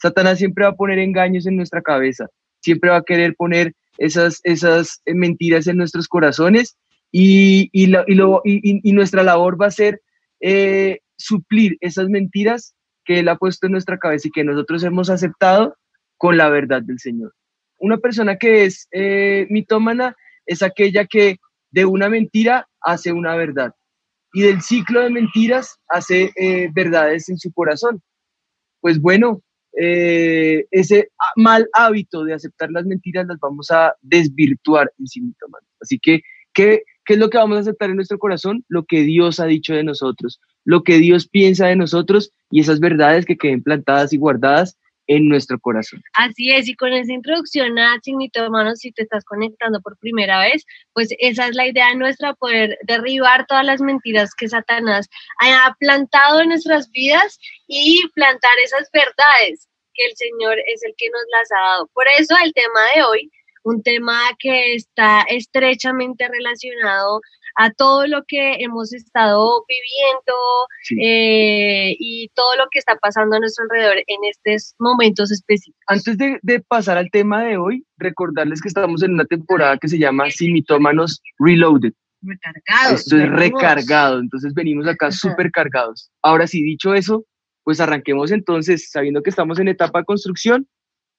Satanás siempre va a poner engaños en nuestra cabeza, siempre va a querer poner esas, esas mentiras en nuestros corazones y, y, lo, y, nuestra labor va a ser eh, suplir esas mentiras que Él ha puesto en nuestra cabeza y que nosotros hemos aceptado con la verdad del Señor. Una persona que es eh, mitómana es aquella que de una mentira hace una verdad y del ciclo de mentiras hace eh, verdades en su corazón. Pues bueno, eh, ese mal hábito de aceptar las mentiras las vamos a desvirtuar en sí mitómanos. Así que, ¿qué, ¿qué es lo que vamos a aceptar en nuestro corazón? Lo que Dios ha dicho de nosotros, lo que Dios piensa de nosotros y esas verdades que queden plantadas y guardadas en nuestro corazón. Así es, y con esa introducción a Signito Hermanos, si te estás conectando por primera vez, pues esa es la idea nuestra, poder derribar todas las mentiras que Satanás ha plantado en nuestras vidas y plantar esas verdades que el Señor es el que nos las ha dado. Por eso el tema de hoy, un tema que está estrechamente relacionado a todo lo que hemos estado viviendo eh, y todo lo que está pasando a nuestro alrededor en estos momentos específicos. Antes de, pasar al tema de hoy, recordarles que estamos en una temporada que se llama Simitómanos Reloaded. Recargados. Esto es recargado, entonces venimos acá súper cargados. Ahora sí, dicho eso, pues arranquemos entonces, sabiendo que estamos en etapa de construcción,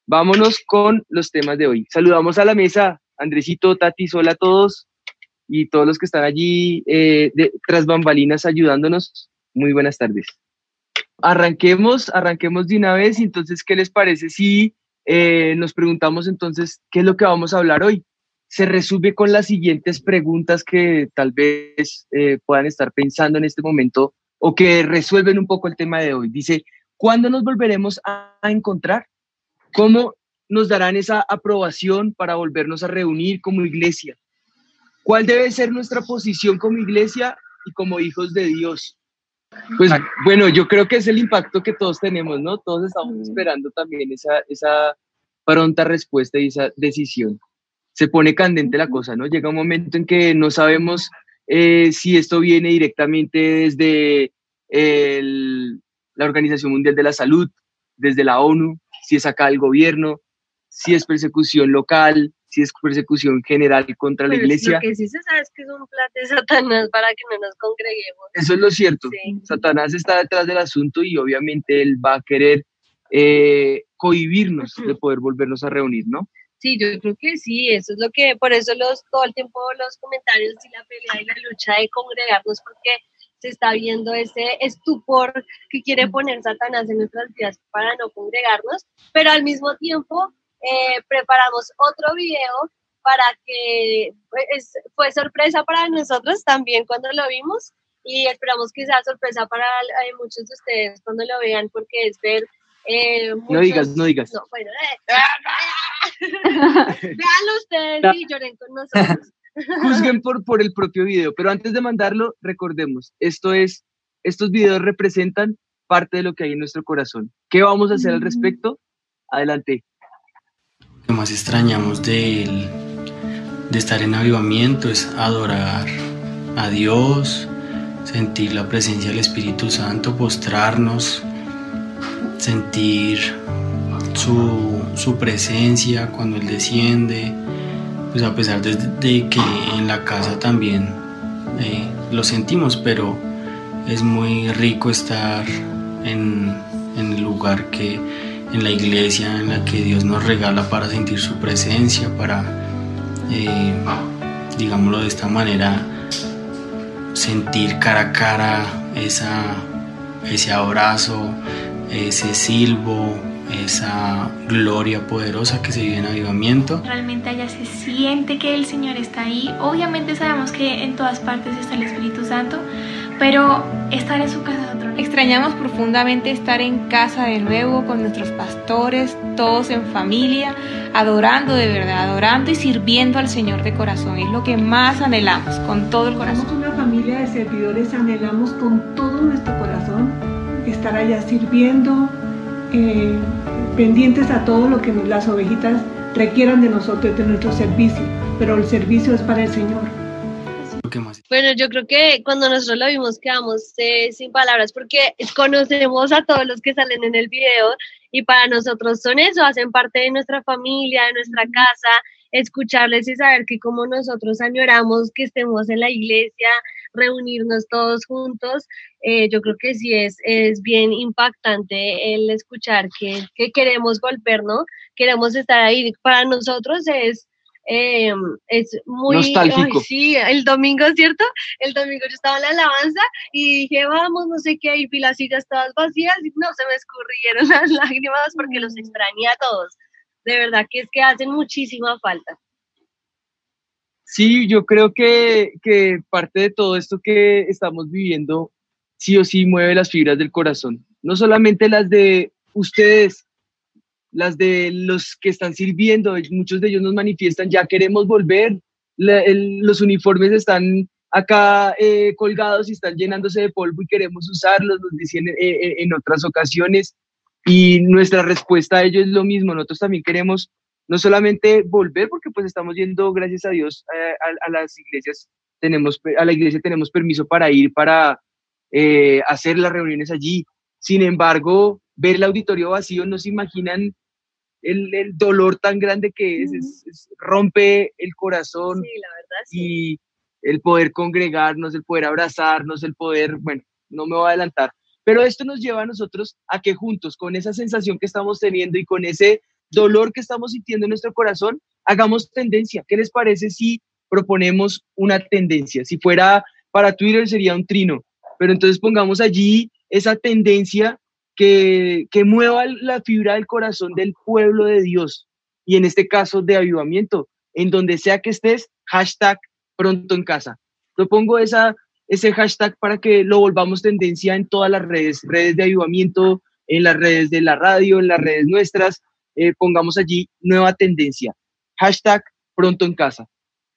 vámonos con los temas de hoy. Saludamos a la mesa, Andresito, Tati, hola a todos y todos los que están allí eh, tras bambalinas ayudándonos. Muy buenas tardes. Arranquemos, arranquemos de una vez. Entonces, ¿qué les parece si eh, nos preguntamos entonces qué es lo que vamos a hablar hoy? Se resume con las siguientes preguntas que tal vez eh, puedan estar pensando en este momento o que resuelven un poco el tema de hoy. Dice, ¿cuándo nos volveremos a encontrar? ¿Cómo nos darán esa aprobación para volvernos a reunir como iglesia? ¿Cuál debe ser nuestra posición como iglesia y como hijos de Dios? Pues bueno, yo creo que es el impacto que todos tenemos, ¿no? Todos estamos esperando también esa, esa pronta respuesta y esa decisión. Se pone candente la cosa, ¿no? Llega un momento en que no sabemos eh, si esto viene directamente desde la Organización Mundial de la Salud, desde la ONU, si es acá el gobierno, si es persecución local, si es persecución general contra la iglesia. Lo que sí se sabe es que es un plan de Satanás para que no nos congreguemos. Eso es lo cierto. Satanás está detrás del asunto y obviamente él va a querer eh, cohibirnos de poder volvernos a reunir, ¿no? Sí, yo creo que sí, eso es lo que, por eso los, todo el tiempo los comentarios y la pelea y la lucha de congregarnos, porque se está viendo ese estupor que quiere poner Satanás en nuestras vidas para no congregarnos, pero al mismo tiempo eh, preparamos otro video para que pues, fue sorpresa para nosotros también cuando lo vimos y esperamos que sea sorpresa para eh, muchos de ustedes cuando lo vean porque es ver eh, No digas, no digas. No, bueno, Veanlo ustedes y lloren con nosotros. Juzguen por, por el propio video, pero antes de mandarlo, recordemos, esto es, estos videos representan parte de lo que hay en nuestro corazón. ¿Qué vamos a hacer al respecto? Adelante que más extrañamos de, de estar en avivamiento es adorar a Dios, sentir la presencia del Espíritu Santo, postrarnos, sentir su, presencia cuando Él desciende, pues a pesar de, que en la casa también eh, lo sentimos, pero es muy rico estar en, en el lugar que en la iglesia en la que Dios nos regala para sentir su presencia, para, eh, digámoslo de esta manera, sentir cara a cara esa, ese abrazo, ese silbo, esa gloria poderosa que se vive en avivamiento. Realmente allá se siente que el Señor está ahí. Obviamente sabemos que en todas partes está el Espíritu Santo, pero estar en su casa es otro Extrañamos profundamente estar en casa de nuevo con nuestros pastores, todos en familia, adorando de verdad, adorando y sirviendo al Señor de corazón. Es lo que más anhelamos con todo el corazón. Somos una familia de servidores, anhelamos con todo nuestro corazón estar allá sirviendo, eh, pendientes a todo lo que las ovejitas requieran de nosotros, de nuestro servicio, pero el servicio es para el Señor. Bueno, yo creo que cuando nosotros lo vimos quedamos eh, sin palabras porque conocemos a todos los que salen en el video y para nosotros son eso, hacen parte de nuestra familia, de nuestra casa, escucharles y saber que como nosotros añoramos que estemos en la iglesia, reunirnos todos juntos, eh, yo creo que sí es, es bien impactante el escuchar que, que queremos volver, ¿no? Queremos estar ahí. Para nosotros es eh, es muy nostálgico. sí, el domingo, ¿cierto? El domingo yo estaba en la alabanza y dije, vamos, no sé qué, y vi las sillas todas vacías y no se me escurrieron las lágrimas porque los extrañé a todos. De verdad que es que hacen muchísima falta. Sí, yo creo que, que parte de todo esto que estamos viviendo sí o sí mueve las fibras del corazón. No solamente las de ustedes, las de los que están sirviendo, muchos de ellos nos manifiestan, ya queremos volver, los uniformes están acá eh, colgados y están llenándose de polvo y queremos usarlos, nos dicen eh, eh, en otras ocasiones, y nuestra respuesta a ello es lo mismo, nosotros también queremos no solamente volver, porque pues estamos yendo, gracias a Dios, a, a, las iglesias, tenemos, a la iglesia tenemos permiso para ir, para hacer las reuniones allí, sin embargo, ver el auditorio vacío, no se imaginan el, el dolor tan grande que es, es, rompe el corazón Sí, la verdad, sí. y el poder congregarnos, el poder abrazarnos, el poder, bueno, no me voy a adelantar, pero esto nos lleva a nosotros a que juntos, con esa sensación que estamos teniendo y con ese dolor que estamos sintiendo en nuestro corazón, hagamos tendencia. ¿Qué les parece si proponemos una tendencia? Si fuera para Twitter sería un trino, pero entonces pongamos allí esa tendencia que, que mueva la fibra del corazón del pueblo de Dios y en este caso de avivamiento, en donde sea que estés, hashtag pronto en casa. Propongo esa, ese hashtag para que lo volvamos tendencia en todas las redes, redes de avivamiento, en las redes de la radio, en las redes nuestras, eh, pongamos allí nueva tendencia, hashtag pronto en casa.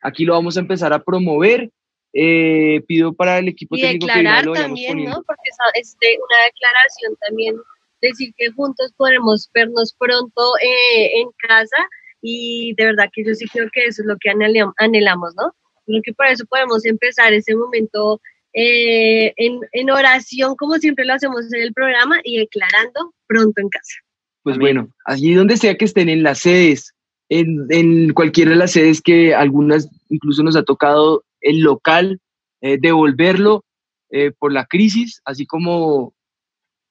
Aquí lo vamos a empezar a promover. Eh, pido para el equipo Y técnico que declarar lo vayamos también, poniendo. ¿no? Porque esa- este, una declaración también, decir que juntos podremos vernos pronto eh, en casa y de verdad que yo sí creo que eso es lo que anhelam- anhelamos, ¿no? Creo que por eso podemos empezar ese momento eh, en, en oración, como siempre lo hacemos en el programa, y declarando pronto en casa. Pues bueno, allí donde sea que estén en las sedes, en, en cualquiera de las sedes que algunas incluso nos ha tocado el local, eh, devolverlo eh, por la crisis, así como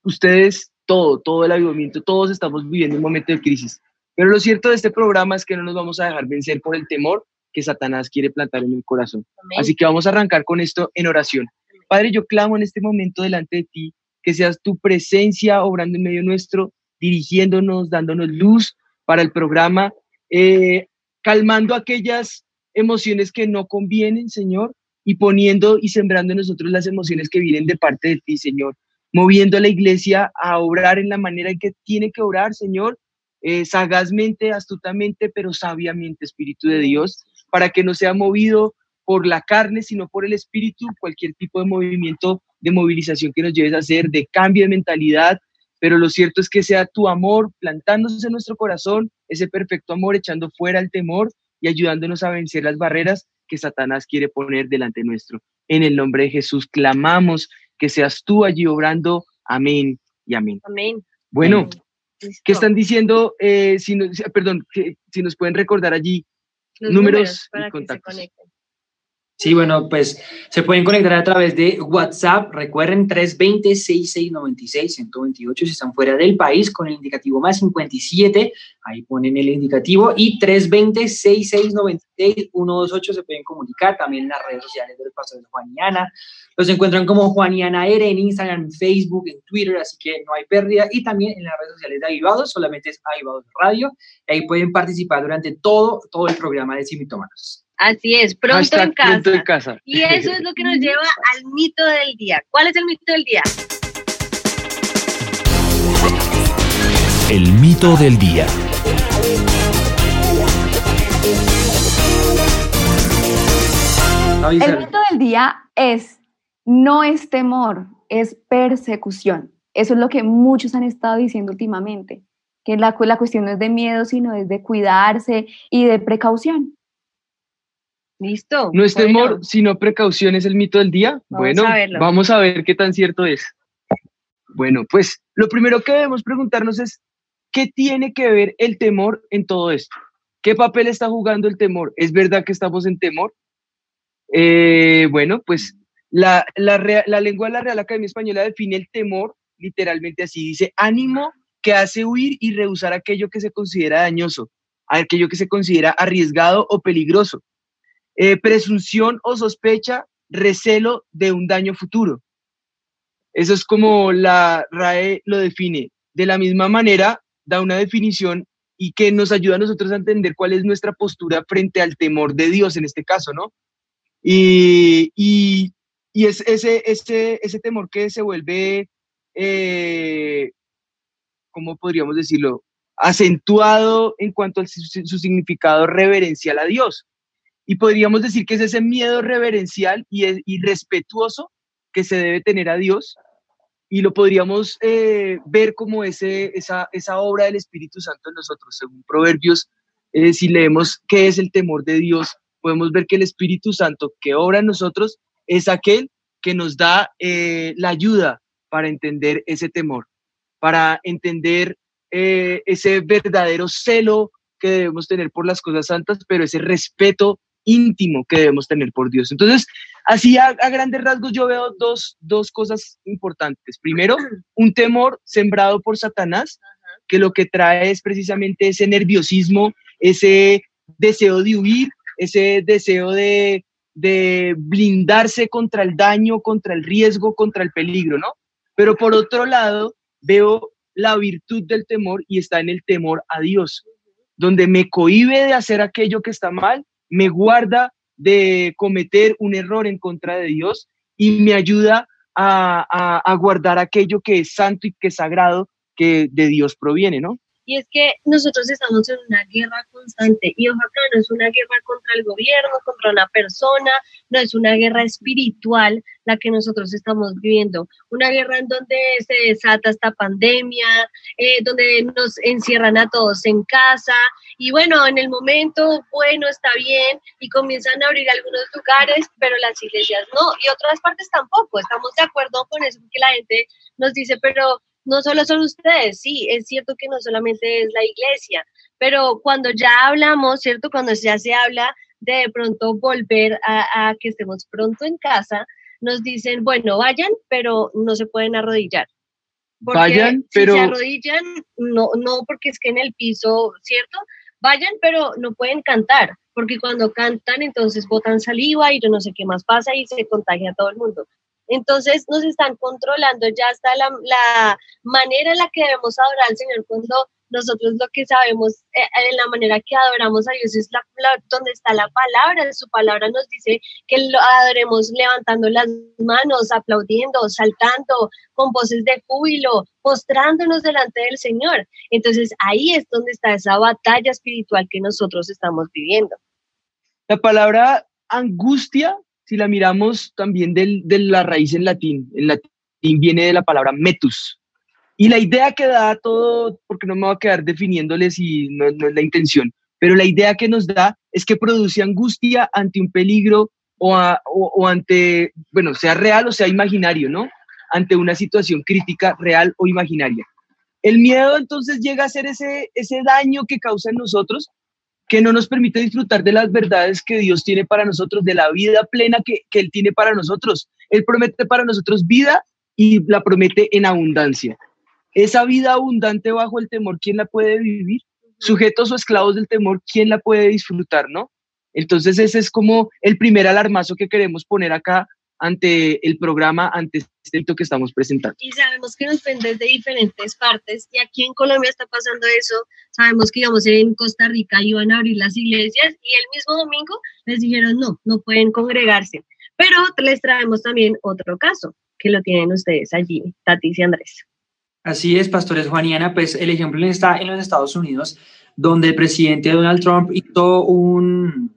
ustedes, todo, todo el avivamiento, todos estamos viviendo un momento de crisis. Pero lo cierto de este programa es que no nos vamos a dejar vencer por el temor que Satanás quiere plantar en el corazón. Amén. Así que vamos a arrancar con esto en oración. Padre, yo clamo en este momento delante de ti que seas tu presencia obrando en medio nuestro, dirigiéndonos, dándonos luz para el programa, eh, calmando aquellas emociones que no convienen, Señor, y poniendo y sembrando en nosotros las emociones que vienen de parte de ti, Señor, moviendo a la iglesia a obrar en la manera en que tiene que obrar, Señor, eh, sagazmente, astutamente, pero sabiamente, Espíritu de Dios, para que no sea movido por la carne, sino por el Espíritu, cualquier tipo de movimiento, de movilización que nos lleves a hacer, de cambio de mentalidad, pero lo cierto es que sea tu amor plantándose en nuestro corazón, ese perfecto amor echando fuera el temor y ayudándonos a vencer las barreras que Satanás quiere poner delante nuestro. En el nombre de Jesús clamamos que seas tú allí obrando. Amén y amén. Amén. Bueno. ¿qué están diciendo? Eh, si no- perdón, que, si nos pueden recordar allí Los números y para que se contactos. Sí, bueno, pues se pueden conectar a través de WhatsApp. Recuerden 320-6696-128 si están fuera del país con el indicativo más 57. Ahí ponen el indicativo. Y 320-6696-128 se pueden comunicar también en las redes sociales de los pastores Juan y Ana. Los encuentran como Juan y Ana R en Instagram, en Facebook, en Twitter, así que no hay pérdida. Y también en las redes sociales de Avivados, solamente es Avivados Radio. Ahí pueden participar durante todo, todo el programa de Simitómanos. Así es, pronto, en, casa. Y eso es lo que nos lleva al mito del día. ¿Cuál es el mito del día? El mito del día. El mito del día es, no es temor, es persecución. Eso es lo que muchos han estado diciendo últimamente, que la, la cuestión no es de miedo, sino es de cuidarse y de precaución. Listo. No es bueno. temor, sino precaución es el mito del día. Vamos bueno, a vamos a ver qué tan cierto es. Bueno, pues lo primero que debemos preguntarnos es, ¿qué tiene que ver el temor en todo esto? ¿Qué papel está jugando el temor? ¿Es verdad que estamos en temor? Eh, bueno, pues la, la, la lengua de la Real Academia Española define el temor literalmente así. Dice, ánimo que hace huir y rehusar aquello que se considera dañoso, aquello que se considera arriesgado o peligroso. Eh, presunción o sospecha, recelo de un daño futuro. Eso es como la RAE lo define. De la misma manera, da una definición y que nos ayuda a nosotros a entender cuál es nuestra postura frente al temor de Dios en este caso, ¿no? Y, y, y es ese, ese, ese temor que se vuelve, eh, ¿cómo podríamos decirlo? Acentuado en cuanto a su, su significado reverencial a Dios. Y podríamos decir que es ese miedo reverencial y, es- y respetuoso que se debe tener a Dios. Y lo podríamos eh, ver como ese, esa, esa obra del Espíritu Santo en nosotros. Según Proverbios, eh, si leemos qué es el temor de Dios, podemos ver que el Espíritu Santo que obra en nosotros es aquel que nos da eh, la ayuda para entender ese temor, para entender ese verdadero celo que debemos tener por las cosas santas, pero ese respeto íntimo que debemos tener por Dios. Entonces, así a, a grandes rasgos yo veo dos, dos cosas importantes. Primero, un temor sembrado por Satanás, que lo que trae es precisamente ese nerviosismo, ese deseo de huir, ese deseo de, de blindarse contra el daño, contra el riesgo, contra el peligro, ¿no? Pero por otro lado, veo la virtud del temor y está en el temor a Dios, donde me cohíbe de hacer aquello que está mal, me guarda de cometer un error en contra de Dios y me ayuda a, a- guardar aquello que es santo y que es sagrado, que de Dios proviene, ¿no? Y es que nosotros estamos en una guerra constante y ojo acá, no es una guerra contra el gobierno, contra una persona, no es una guerra espiritual la que nosotros estamos viviendo, una guerra en donde se desata esta pandemia, eh, donde nos encierran a todos en casa y bueno, en el momento bueno está bien y comienzan a abrir algunos lugares, pero las iglesias no y otras partes tampoco, estamos de acuerdo con eso porque la gente nos dice, pero no solo son ustedes, sí, es cierto que no solamente es la iglesia, pero cuando ya hablamos, ¿cierto? Cuando ya se habla de de pronto volver a, a que estemos pronto en casa, nos dicen, bueno, vayan, pero no se pueden arrodillar. Porque Vayan, si pero- se arrodillan, no, no porque es que en el piso, ¿cierto? Vayan, pero no pueden cantar, porque cuando cantan entonces botan saliva y yo no sé qué más pasa y se contagia a todo el mundo. Entonces nos están controlando ya hasta la, manera en la que debemos adorar al Señor cuando nosotros lo que sabemos eh, en la manera que adoramos a Dios es la, la- donde está la palabra. Su palabra nos dice que lo adoremos levantando las manos, aplaudiendo, saltando, con voces de júbilo, postrándonos delante del Señor. Entonces ahí es donde está esa batalla espiritual que nosotros estamos viviendo. La palabra angustia, si la miramos también del- de la raíz en latín, en latín viene de la palabra metus. Y la idea que da todo, porque no me voy a quedar definiéndoles y no, es la intención, pero la idea que nos da es que produce angustia ante un peligro o, o- o ante, bueno, sea real o sea imaginario, ¿no? Ante una situación crítica real o imaginaria. El miedo entonces llega a ser ese, ese daño que causa en nosotros que no nos permite disfrutar de las verdades que Dios tiene para nosotros, de la vida plena que, que Él tiene para nosotros. Él promete para nosotros vida y la promete en abundancia. Esa vida abundante bajo el temor, ¿quién la puede vivir? Sujetos o esclavos del temor, ¿quién la puede disfrutar, no? Entonces ese es como el primer alarmazo que queremos poner acá ante el programa, ante este hito que estamos presentando. y sabemos que nos ven desde diferentes partes y aquí en Colombia está pasando eso. Sabemos que digamos en Costa Rica iban a abrir las iglesias y el mismo domingo les dijeron no, no pueden congregarse. Pero les traemos también otro caso que lo tienen ustedes allí, Tatis y Andrés. Así es, pastores Juaniana, pues el ejemplo está en los Estados Unidos, donde el presidente Donald Trump hizo un,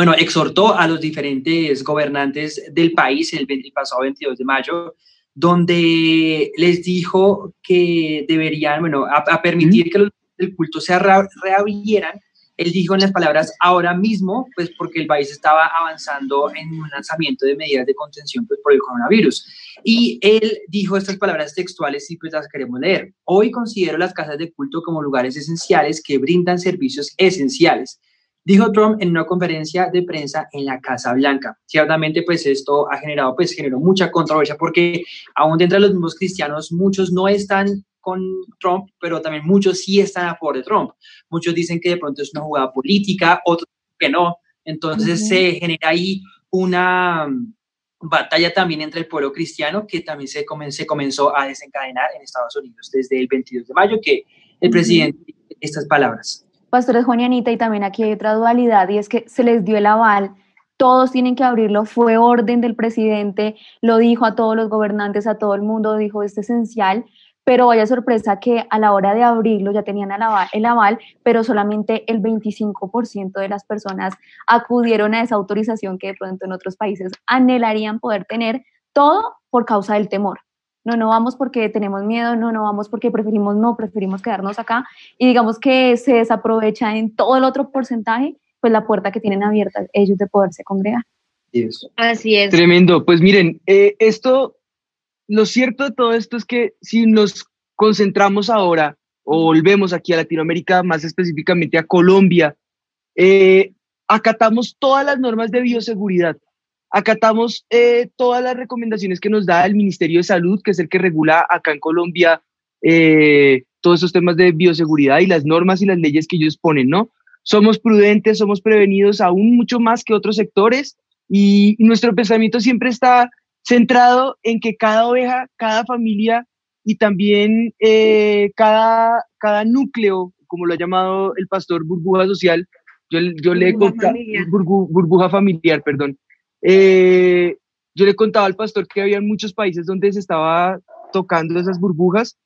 bueno, exhortó a los diferentes gobernantes del país el, pasado 22 de mayo, donde les dijo que deberían, bueno, a, permitir que los, el culto se reabrieran él dijo en las palabras ahora mismo, pues porque el país estaba avanzando en un lanzamiento de medidas de contención pues, por el coronavirus. Y él dijo estas palabras textuales y pues las queremos leer. Hoy considero las casas de culto como lugares esenciales que brindan servicios esenciales. Dijo Trump en una conferencia de prensa en la Casa Blanca. Ciertamente, pues esto ha generado, pues generó mucha controversia porque aún dentro de los mismos cristianos muchos no están con Trump, pero también muchos sí están a favor de Trump. Muchos dicen que de pronto es una jugada política, otros que no. Entonces se genera ahí una mm, batalla también entre el pueblo cristiano que también se, comenzó a desencadenar en Estados Unidos desde el 22 de mayo, que el presidente estas palabras. Pastores Juan y Anita, y también aquí hay otra dualidad, y es que se les dio el aval todos tienen que abrirlo, fue orden del presidente, lo dijo a todos los gobernantes, a todo el mundo, dijo, es esencial, pero vaya sorpresa que a la hora de abrirlo ya tenían el aval, pero solamente el 25% de las personas acudieron a esa autorización que de pronto en otros países anhelarían poder tener, todo por causa del temor. No, no vamos porque tenemos miedo, no, no vamos porque preferimos no, preferimos quedarnos acá y digamos que se desaprovecha en todo el otro porcentaje, pues la puerta que tienen abierta ellos de poderse congregar. Así es. Tremendo. Pues miren, eh, esto lo cierto de todo esto es que si nos concentramos ahora o volvemos aquí a Latinoamérica, más específicamente a Colombia, eh, acatamos todas las normas de bioseguridad, acatamos eh, todas las recomendaciones que nos da el Ministerio de Salud, que es el que regula acá en Colombia eh, todos esos temas de bioseguridad y las normas y las leyes que ellos ponen, ¿no? Somos prudentes, somos prevenidos aún mucho más que otros sectores y nuestro pensamiento siempre está centrado en que cada oveja, cada familia y también eh, cada, cada núcleo, como lo ha llamado el pastor burbuja social, yo, yo le he burbuja familiar, perdón. Eh, yo le contaba al pastor que había muchos países donde se estaba tocando esas burbujas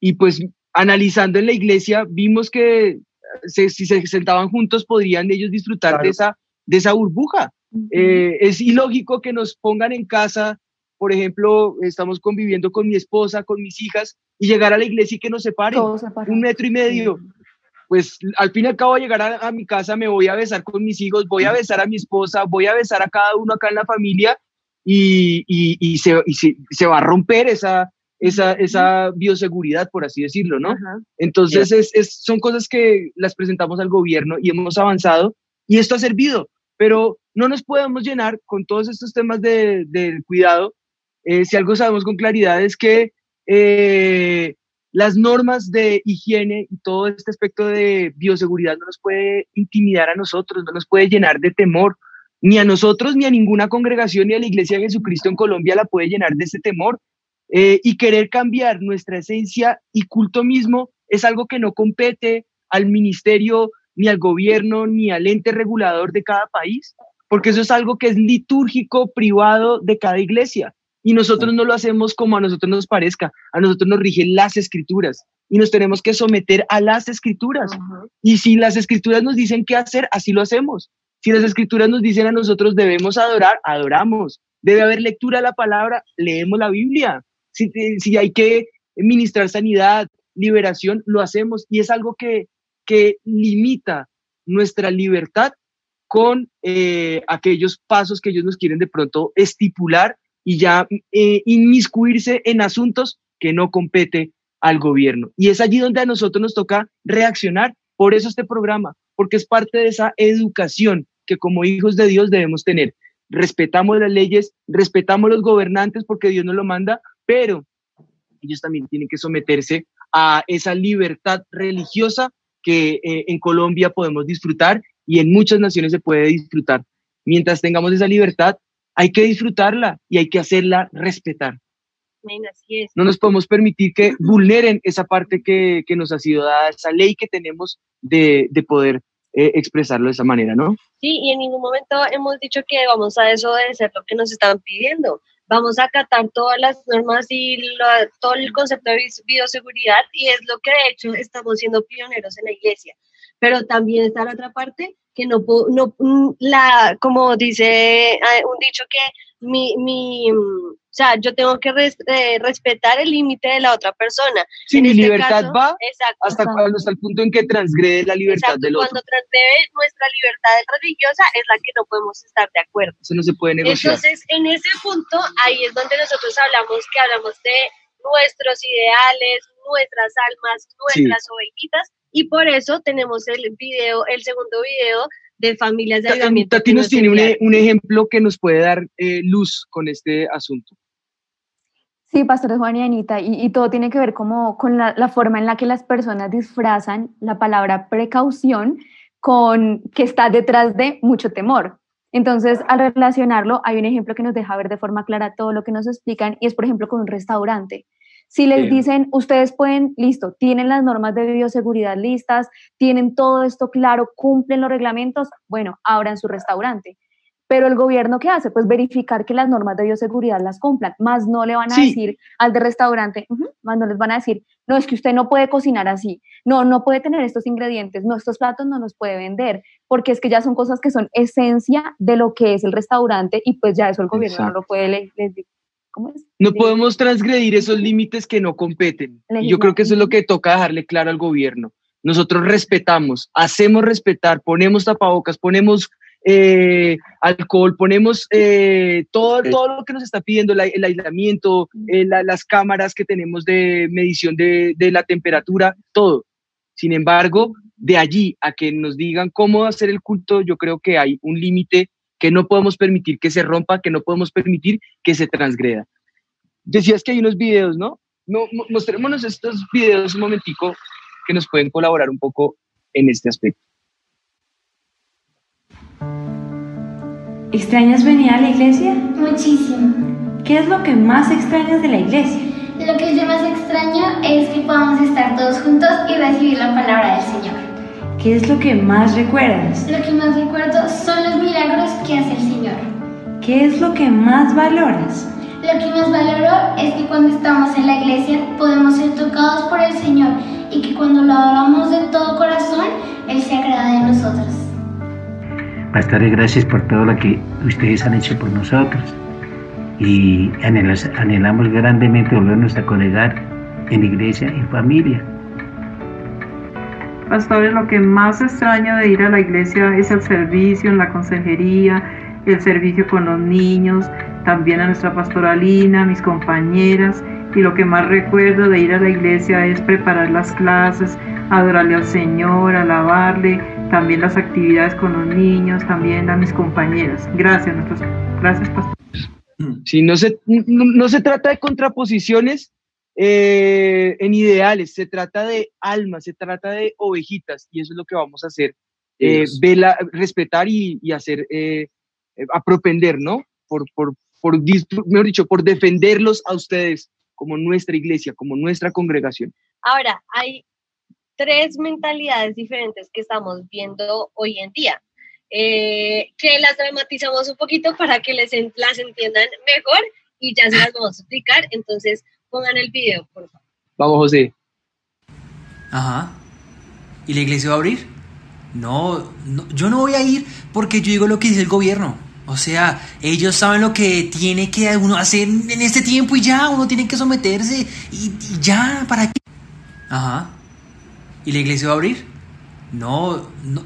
y pues analizando en la iglesia vimos que si se sentaban juntos podrían ellos disfrutar de, esa, de esa burbuja. Eh, es ilógico que nos pongan en casa por ejemplo, estamos conviviendo con mi esposa, con mis hijas, y llegar a la iglesia y que nos separen un metro y medio. Pues al fin y al cabo, llegar a, mi casa, me voy a besar con mis hijos, voy a besar a mi esposa, voy a besar a cada uno acá en la familia y, y, se, se, va a romper esa, esa, esa bioseguridad, por así decirlo, ¿no? Entonces, es, son cosas que las presentamos al gobierno y hemos avanzado y esto ha servido, pero no nos podemos llenar con todos estos temas del de cuidado. Eh, si algo sabemos con claridad es que eh, las normas de higiene y todo este aspecto de bioseguridad no nos puede intimidar a nosotros, no nos puede llenar de temor, ni a nosotros, ni a ninguna congregación, ni a la Iglesia de Jesucristo en Colombia la puede llenar de ese temor. Eh, y querer cambiar nuestra esencia y culto mismo es algo que no compete al ministerio, ni al gobierno, ni al ente regulador de cada país, porque eso es algo que es litúrgico, privado de cada iglesia y nosotros no lo hacemos como a nosotros nos parezca, a nosotros nos rigen las escrituras y nos tenemos que someter a las escrituras. Y si las escrituras nos dicen qué hacer, así lo hacemos. Si las escrituras nos dicen a nosotros debemos adorar, adoramos. Debe haber lectura de la palabra, leemos la Biblia. Si, si hay que ministrar sanidad, liberación, lo hacemos. Y es algo que, que limita nuestra libertad con eh, aquellos pasos que ellos nos quieren de pronto estipular y ya eh, inmiscuirse en asuntos que no compete al gobierno. Y es allí donde a nosotros nos toca reaccionar. Por eso este programa, porque es parte de esa educación que como hijos de Dios debemos tener. Respetamos las leyes, respetamos los gobernantes porque Dios nos lo manda, pero ellos también tienen que someterse a esa libertad religiosa que eh, en Colombia podemos disfrutar y en muchas naciones se puede disfrutar. Mientras tengamos esa libertad, hay que disfrutarla y hay que hacerla respetar. No nos podemos permitir que vulneren esa parte que, que nos ha sido dada, esa ley que tenemos de, de poder eh, expresarlo de esa manera, ¿no? Sí, y en ningún momento hemos dicho que vamos a eso de ser lo que nos están pidiendo. vamos a acatar todas las normas y todo el concepto de bioseguridad y es lo que de hecho estamos siendo pioneros en la iglesia. Pero también está la otra parte que no, puedo- no mm, la, como dice eh, un dicho que mi, mi, mm, o sea, yo tengo que res- eh, respetar el límite de la otra persona. Si En mi este libertad caso- va exacto, hasta cuando hasta el punto en que transgrede la libertad exacto, del otro. cuando transgrede nuestra libertad religiosa es la que no podemos estar de acuerdo. Eso no se puede negociar. Entonces, en ese punto, ahí es donde nosotros hablamos, que hablamos de nuestros ideales, nuestras almas, nuestras ovejitas, y por eso tenemos el video, el segundo video de familias de Ta- avivamiento. Tati nos tiene un, enviaron. un ejemplo que nos puede dar eh, luz con este asunto. Sí, pastores Juan y Anita, y, y todo tiene que ver como con la, la forma en la que las personas disfrazan la palabra precaución con que está detrás de mucho temor. Entonces, al relacionarlo, hay un ejemplo que nos deja ver de forma clara todo lo que nos explican, y es, por ejemplo, con un restaurante. Si les dicen, ustedes pueden, listo, tienen las normas de bioseguridad listas, tienen todo esto claro, cumplen los reglamentos, bueno, abran su restaurante. Pero el gobierno, ¿qué hace? Pues verificar que las normas de bioseguridad las cumplan, más no le van a Sí. decir al de restaurante, más no les van a decir, no, es que usted no puede cocinar así, no, no puede tener estos ingredientes, no, estos platos no los puede vender, porque es que ya son cosas que son esencia de lo que es el restaurante y pues ya eso el gobierno no lo puede, le- les, ¿cómo es? No podemos transgredir esos límites que no competen. Y yo creo que eso es lo que toca dejarle claro al gobierno. Nosotros respetamos, hacemos respetar, ponemos tapabocas, ponemos eh, alcohol, ponemos eh, todo, todo lo que nos está pidiendo, la- el aislamiento, eh, la- las cámaras que tenemos de medición de, de la temperatura, todo. Sin embargo, de allí a que nos digan cómo hacer el culto, yo creo que hay un límite que no podemos permitir que se rompa, que no podemos permitir que se transgreda. Decías que hay unos videos, ¿no? no mo- mostrémonos estos videos un momentico que nos pueden colaborar un poco en este aspecto. ¿Extrañas venir a la iglesia? Muchísimo. ¿Qué es lo que más extrañas de la iglesia? Lo que yo más extraño es que podamos estar todos juntos y recibir la palabra del Señor. ¿Qué es lo que más recuerdas? Lo que más recuerdo son los milagros que hace el Señor. ¿Qué es lo que más valoras? Lo que más valoro es que cuando estamos en la iglesia podemos ser tocados por el Señor y que cuando lo adoramos de todo corazón, Él se agrada de nosotros. Pastores, gracias por todo lo que ustedes han hecho por nosotros. Y anhelamos grandemente volvernos a congregar en la iglesia, en familia. Pastores, lo que más extraño de ir a la iglesia es el servicio en la consejería, el servicio con los niños, también a nuestra pastora Lina, mis compañeras. Y lo que más recuerdo de ir a la iglesia es preparar las clases, adorarle al Señor, alabarle, también las actividades con los niños, también a mis compañeras. Gracias, nuestros, gracias, pastor. Si no se, no se trata de contraposiciones eh, en ideales, se trata de almas, se trata de ovejitas, y eso es lo que vamos a hacer. Eh, vela- respetar y, y hacer, eh, eh, a propender, ¿no? Por, por, por, mejor dicho, por defenderlos a ustedes como nuestra iglesia, como nuestra congregación. Ahora, hay tres mentalidades diferentes que estamos viendo hoy en día, eh, que las dramatizamos un poquito para que les en- las entiendan mejor y ya se las vamos a explicar. Entonces, pongan el video, por favor. Vamos, José. Ajá. ¿Y la iglesia va a abrir? No, no, yo no voy a ir porque yo digo lo que dice el gobierno. O sea, ellos saben lo que tiene que uno hacer en este tiempo y ya, uno tiene que someterse y, y ya, ¿para qué? Ajá. ¿Y la iglesia va a abrir? No, no.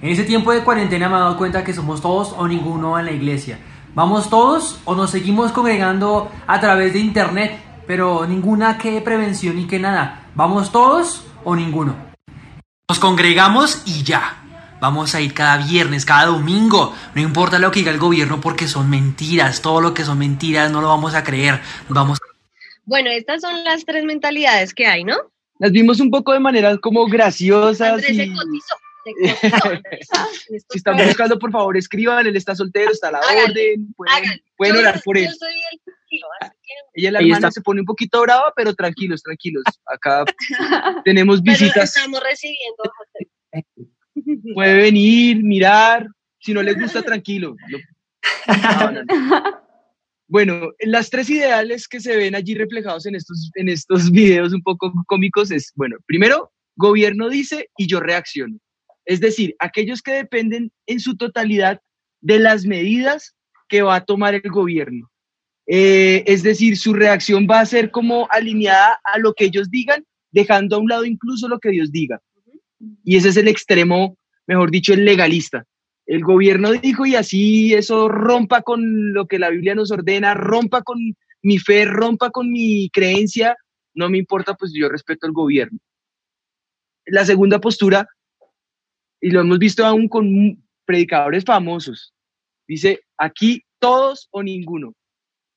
En ese tiempo de cuarentena me he dado cuenta que somos todos o ninguno en la iglesia. Vamos todos o nos seguimos congregando a través de internet, pero ninguna que prevención y que nada. Vamos todos o ninguno. Nos congregamos y ya. Vamos a ir cada viernes, cada domingo. No importa lo que diga el gobierno porque son mentiras. Todo lo que son mentiras no lo vamos a creer. Vamos Bueno, estas son las tres mentalidades que hay, ¿no? Las vimos un poco de maneras como graciosas Andrés y se cotizó. se cotizó, Andrés. si están buscando, por favor, escriban, él está soltero, está a la Háganle, orden, pueden, Háganlo. pueden Yo- orar por él. Yo soy el así que- Ella, la Ahí hermana, está. se pone un poquito brava, pero tranquilos, tranquilos. Acá tenemos Pero visitas. estamos recibiendo. Puede venir, mirar. Si no les gusta, tranquilo. Lo- no, no, no. Bueno, las tres ideales que se ven allí reflejados en estos, en estos videos un poco cómicos es, bueno, primero, gobierno dice y yo reacciono. Es decir, aquellos que dependen en su totalidad de las medidas que va a tomar el gobierno. Eh, es decir, su reacción va a ser como alineada a lo que ellos digan, dejando a un lado incluso lo que Dios diga. Y ese es el extremo, mejor dicho, el legalista. El gobierno dijo y así eso rompa con lo que la Biblia nos ordena, rompa con mi fe, rompa con mi creencia, no me importa, pues yo respeto al gobierno. La segunda postura, y lo hemos visto aún con predicadores famosos, dice, aquí todos o ninguno.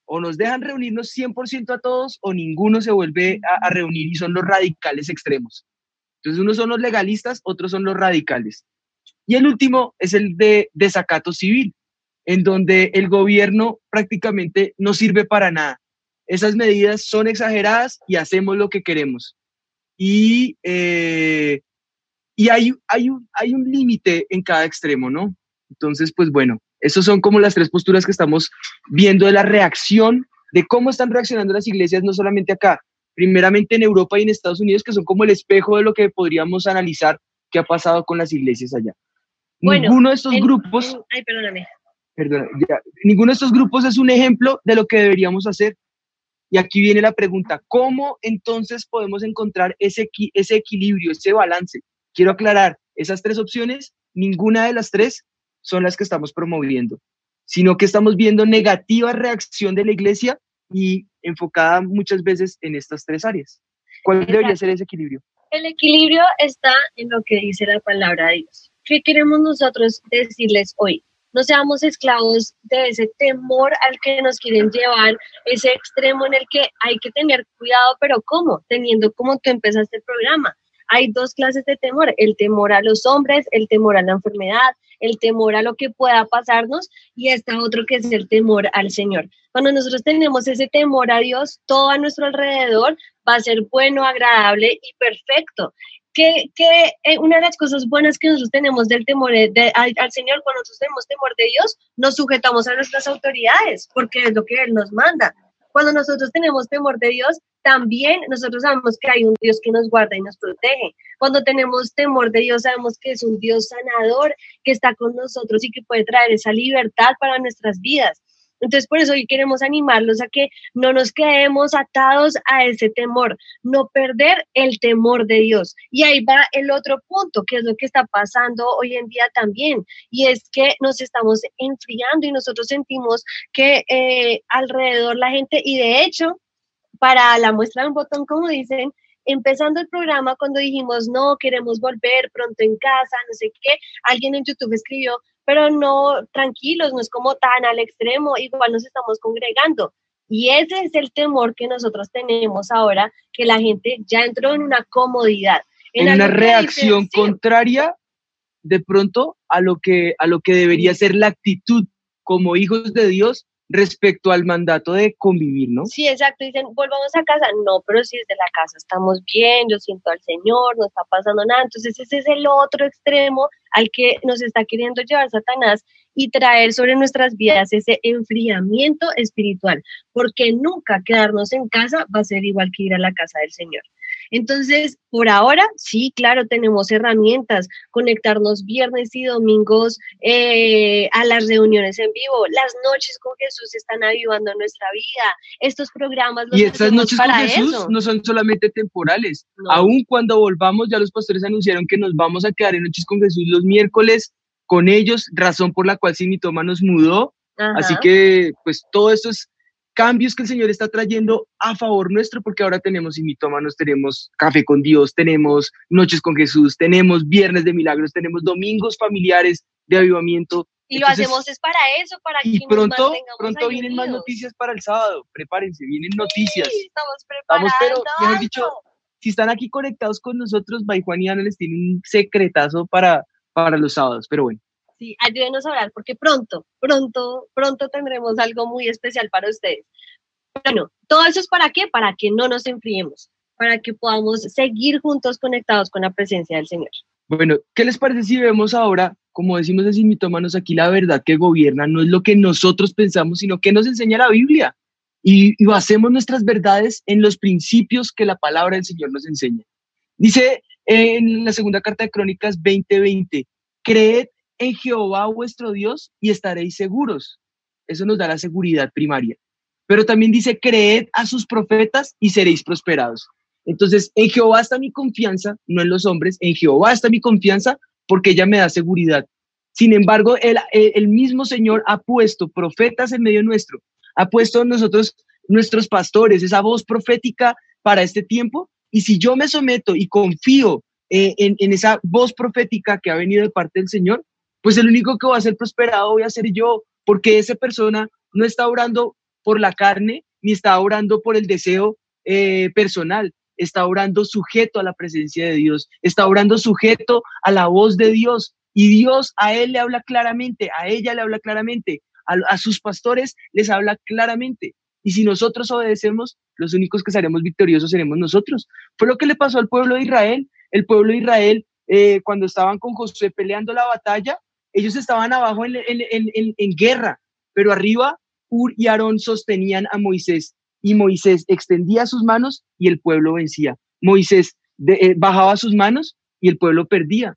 O nos dejan reunirnos 100% a todos o ninguno se vuelve a, reunir y son los radicales extremos. Entonces, unos son los legalistas, otros son los radicales. Y el último es el de desacato civil, en donde el gobierno prácticamente no sirve para nada. Esas medidas son exageradas y hacemos lo que queremos. Y, eh, y hay, hay un, hay un límite en cada extremo, ¿no? Entonces, pues bueno, esas son como las tres posturas que estamos viendo de la reacción, de cómo están reaccionando las iglesias, no solamente acá, primeramente en Europa y en Estados Unidos, que son como el espejo de lo que podríamos analizar qué ha pasado con las iglesias allá. ninguno de estos grupos, ay, perdóname. perdona, ya, ninguno de estos grupos es un ejemplo de lo que deberíamos hacer. Y aquí viene la pregunta, ¿cómo entonces podemos encontrar ese, equi- ese equilibrio, ese balance? Quiero aclarar, esas tres opciones, ninguna de las tres son las que estamos promoviendo, sino que estamos viendo negativa reacción de la iglesia y enfocada muchas veces en estas tres áreas. ¿Cuál debería Exacto. ser ese equilibrio? El equilibrio está en lo que dice la palabra de Dios. ¿Qué queremos nosotros decirles hoy? No seamos esclavos de ese temor al que nos quieren llevar, ese extremo en el que hay que tener cuidado, pero ¿cómo? Teniendo como tú empezaste el programa. Hay dos clases de temor, el temor a los hombres, el temor a la enfermedad, el temor a lo que pueda pasarnos y está otro que es el temor al Señor. Cuando nosotros tenemos ese temor a Dios, todo a nuestro alrededor va a ser bueno, agradable y perfecto. Que, que eh, una de las cosas buenas que nosotros tenemos del temor de- de- al, al Señor, cuando nosotros tenemos temor de Dios, nos sujetamos a nuestras autoridades, porque es lo que Él nos manda. Cuando nosotros tenemos temor de Dios, también nosotros sabemos que hay un Dios que nos guarda y nos protege. Cuando tenemos temor de Dios, sabemos que es un Dios sanador que está con nosotros y que puede traer esa libertad para nuestras vidas. Entonces, por eso hoy queremos animarlos a que no nos quedemos atados a ese temor, no perder el temor de Dios. Y ahí va el otro punto, que es lo que está pasando hoy en día también, y es que nos estamos enfriando y nosotros sentimos que eh, alrededor la gente, y de hecho, para la muestra de un botón, como dicen, empezando el programa, cuando dijimos, no, queremos volver pronto en casa, no sé qué, alguien en YouTube escribió, pero no, tranquilos, no es como tan al extremo, igual nos estamos congregando. Y ese es el temor que nosotros tenemos ahora, que la gente ya entró en una comodidad. En una dice, reacción sí, contraria de pronto a lo que a lo que debería ser la actitud como hijos de Dios respecto al mandato de convivir, ¿no? Sí, exacto. Dicen, volvamos a casa. No, pero si desde la casa estamos bien, yo siento al Señor, no está pasando nada. Entonces ese es el otro extremo al que nos está queriendo llevar Satanás y traer sobre nuestras vidas ese enfriamiento espiritual, porque nunca quedarnos en casa va a ser igual que ir a la casa del Señor. Entonces, por ahora, sí, claro, tenemos herramientas, conectarnos viernes y domingos eh, a las reuniones en vivo, las noches con Jesús están avivando nuestra vida, estos programas los Y estas noches con Jesús eso. no son solamente temporales. No. Aún cuando volvamos, ya los pastores anunciaron que nos vamos a quedar en Noches con Jesús los miércoles con ellos, razón por la cual Simitoma nos mudó. Así que, pues, todos estos cambios que el Señor está trayendo a favor nuestro, porque ahora tenemos Simitómanos, tenemos Café con Dios, tenemos Noches con Jesús, tenemos Viernes de Milagros, tenemos domingos familiares de avivamiento. Y lo Entonces, hacemos es para eso, para y que pronto, nos pronto vienen más noticias para el sábado. Prepárense, vienen noticias. Sí, estamos Vamos, pero preparando mejor dicho, si están aquí conectados con nosotros, By Juan y Ana les tiene un secretazo para, para los sábados. Pero bueno, Ayúdenos a orar porque pronto, pronto, pronto tendremos algo muy especial para ustedes. Bueno, todo eso es para qué? Para que no nos enfriemos, para que podamos seguir juntos conectados con la presencia del Señor. bueno, ¿qué les parece si vemos ahora como decimos así, mitómanos, aquí la verdad que gobierna no es lo que nosotros pensamos, sino que nos enseña la Biblia. Y, y basemos nuestras verdades en los principios que la palabra del Señor nos enseña. Dice en la segunda carta de Crónicas 20:20, creed en Jehová vuestro Dios y estaréis seguros. Eso nos da la seguridad primaria. Pero también dice, creed a sus profetas y seréis prosperados. Entonces, en Jehová está mi confianza, no en los hombres, en Jehová está mi confianza porque ella me da seguridad. Sin embargo, el, el mismo Señor ha puesto profetas en medio nuestro, ha puesto nosotros, nuestros pastores, esa voz profética para este tiempo. Y si yo me someto y confío eh, en, en, esa voz profética que ha venido de parte del Señor, pues el único que va a ser prosperado voy a ser yo, porque esa persona no está orando por la carne, ni está orando por el deseo eh, personal, está orando sujeto a la presencia de Dios, está orando sujeto a la voz de Dios. Y Dios a él le habla claramente, a ella le habla claramente, a, sus pastores les habla claramente. Y si nosotros obedecemos, los únicos que seremos victoriosos seremos nosotros. Fue lo que le pasó al pueblo de Israel. El pueblo de Israel, eh, cuando estaban con Josué peleando la batalla, ellos estaban abajo en, en, en, en guerra, pero arriba Ur y Aarón sostenían a Moisés y Moisés extendía sus manos y el pueblo vencía. Moisés eh, bajaba sus manos y el pueblo perdía.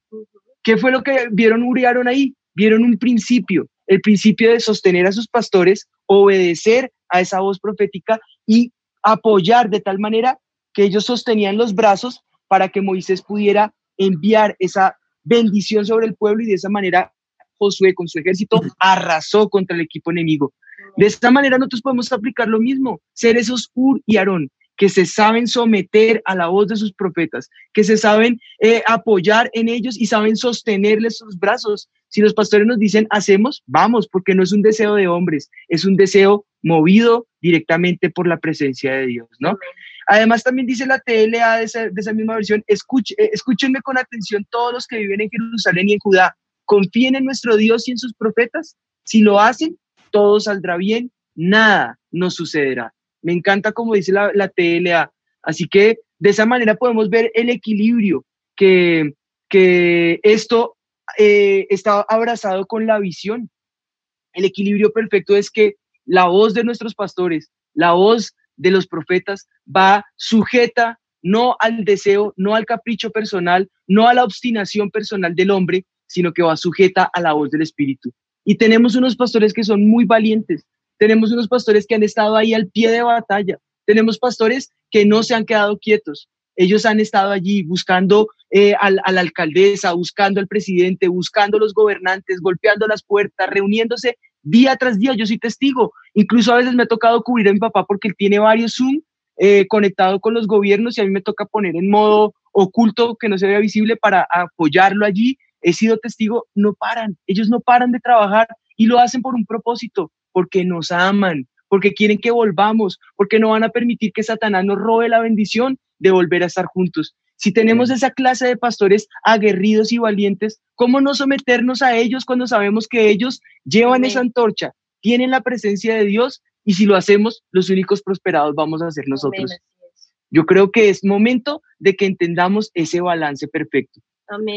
¿Qué fue lo que vieron Ur y Aarón ahí? Vieron un principio, el principio de sostener a sus pastores, obedecer a esa voz profética y apoyar de tal manera que ellos sostenían los brazos para que Moisés pudiera enviar esa bendición sobre el pueblo y de esa manera Josué con su ejército arrasó contra el equipo enemigo. De esta manera nosotros podemos aplicar lo mismo, ser esos Ur y Aarón, que se saben someter a la voz de sus profetas, que se saben eh, apoyar en ellos y saben sostenerles sus brazos. Si los pastores nos dicen hacemos, vamos, porque no es un deseo de hombres, es un deseo movido directamente por la presencia de Dios, ¿no? Además, también dice la TLA de esa, de esa misma versión, escuche, eh, escúchenme con atención todos los que viven en Jerusalén y en Judá, confíen en nuestro Dios y en sus profetas. Si lo hacen, todo saldrá bien, nada nos sucederá. Me encanta como dice la, la TLA. Así que de esa manera podemos ver el equilibrio que, que esto eh, está abrazado con la visión. El equilibrio perfecto es que la voz de nuestros pastores, la voz de los profetas va sujeta no al deseo, no al capricho personal, no a la obstinación personal del hombre, sino que va sujeta a la voz del Espíritu. Y tenemos unos pastores que son muy valientes, tenemos unos pastores que han estado ahí al pie de batalla, tenemos pastores que no se han quedado quietos, ellos han estado allí buscando eh, al, a la alcaldesa, buscando al presidente, buscando los gobernantes, golpeando las puertas, reuniéndose día tras día. Yo soy testigo. Incluso a veces me ha tocado cubrir a mi papá porque él tiene varios Zoom eh, conectado con los gobiernos y a mí me toca poner en modo oculto que no se vea visible para apoyarlo allí he sido testigo, no paran, ellos no paran de trabajar y lo hacen por un propósito, porque nos aman, porque quieren que volvamos, porque no van a permitir que Satanás nos robe la bendición de volver a estar juntos. Si tenemos esa clase de pastores aguerridos y valientes, ¿cómo no someternos a ellos cuando sabemos que ellos llevan esa antorcha, tienen la presencia de Dios y si lo hacemos, los únicos prosperados vamos a ser nosotros? Yo creo que es momento de que entendamos ese balance perfecto.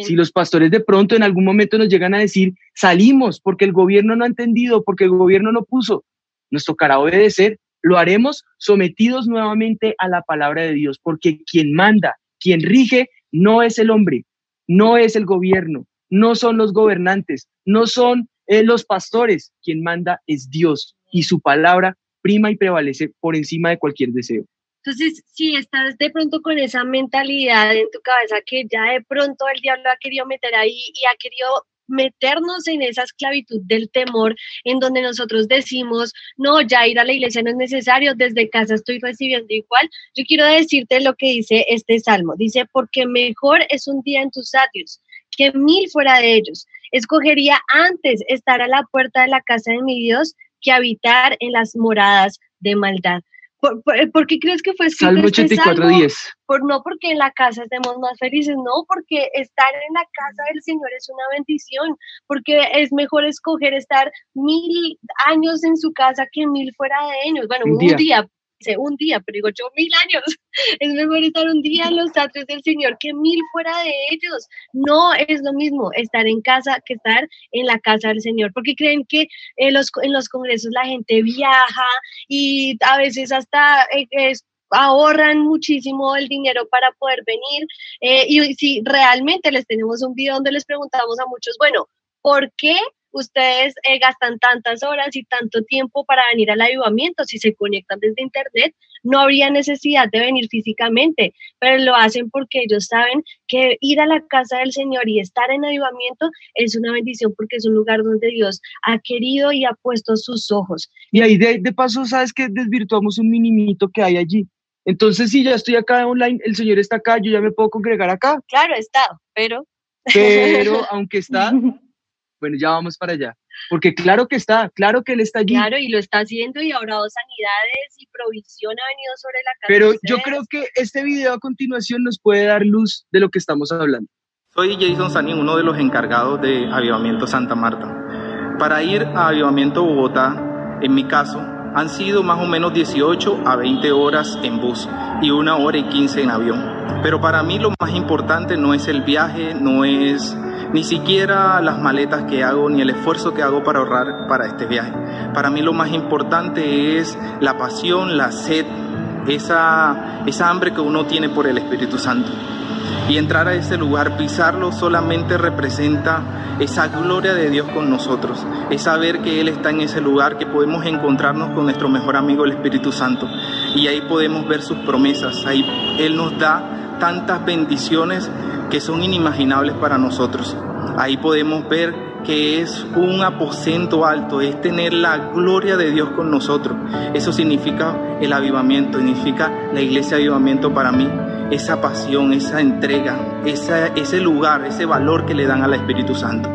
Si los pastores de pronto en algún momento nos llegan a decir, salimos porque el gobierno no ha entendido, porque el gobierno no puso, nos tocará obedecer, lo haremos sometidos nuevamente a la palabra de Dios, porque quien manda, quien rige, no es el hombre, no es el gobierno, no son los gobernantes, no son eh, los pastores, quien manda es Dios y su palabra prima y prevalece por encima de cualquier deseo. Entonces, si estás de pronto con esa mentalidad en tu cabeza que ya de pronto el diablo ha querido meter ahí y ha querido meternos en esa esclavitud del temor en donde nosotros decimos, no, ya ir a la iglesia no es necesario, desde casa estoy recibiendo igual. Yo quiero decirte lo que dice este salmo. Dice, porque mejor es un día en tus atrios que mil fuera de ellos. Escogería antes estar a la puerta de la casa de mi Dios que habitar en las moradas de maldad. ¿Por, qué crees que fue Salmo 84, este Por, no porque en la casa estemos más felices, no, porque estar en la casa del Señor es una bendición, porque es mejor escoger estar mil años en su casa que mil fuera de ellos. Bueno, un, día. Dice un día, pero digo yo mil años. Es mejor estar un día en los atrios del Señor que mil fuera de ellos. No es lo mismo estar en casa que estar en la casa del Señor, porque creen que en los, en los congresos la gente viaja y a veces hasta eh, es ahorran muchísimo el dinero para poder venir. Eh, y si realmente les tenemos un video donde les preguntamos a muchos, bueno, ¿por qué ustedes eh, gastan tantas horas y tanto tiempo para venir al avivamiento? Si se conectan desde internet, no habría necesidad de venir físicamente, pero lo hacen porque ellos saben que ir a la casa del Señor y estar en avivamiento es una bendición porque es un lugar donde Dios ha querido y ha puesto sus ojos. Y ahí de, de paso, ¿sabes que Desvirtuamos un minimito que hay allí. Entonces, si ya estoy acá online, el Señor está acá, yo ya me puedo congregar acá. Claro, está, pero... Pero, aunque está, bueno, ya vamos para allá. Porque claro que está, claro que Él está allí. Claro, y lo está haciendo y ha obrado sanidades y provisión ha venido sobre la casa. Pero yo creo que este video a continuación nos puede dar luz de lo que estamos hablando. Soy Jason Sanín, uno de los encargados de Avivamiento Santa Marta. Para ir a Avivamiento Bogotá, en mi caso, han sido más o menos 18 a 20 horas en bus y una hora y 15 en avión. Pero para mí lo más importante no es el viaje, no es ni siquiera las maletas que hago ni el esfuerzo que hago para ahorrar para este viaje. Para mí lo más importante es la pasión, la sed, esa, esa hambre que uno tiene por el Espíritu Santo. Y entrar a ese lugar, pisarlo, solamente representa esa gloria de Dios con nosotros. Es saber que Él está en ese lugar, que podemos encontrarnos con nuestro mejor amigo, el Espíritu Santo. Y ahí podemos ver sus promesas. Ahí Él nos da tantas bendiciones que son inimaginables para nosotros. Ahí podemos ver que es un aposento alto, es tener la gloria de Dios con nosotros. Eso significa el avivamiento, significa la iglesia avivamiento para mí esa pasión, esa entrega, ese lugar, ese valor que le dan al Espíritu Santo.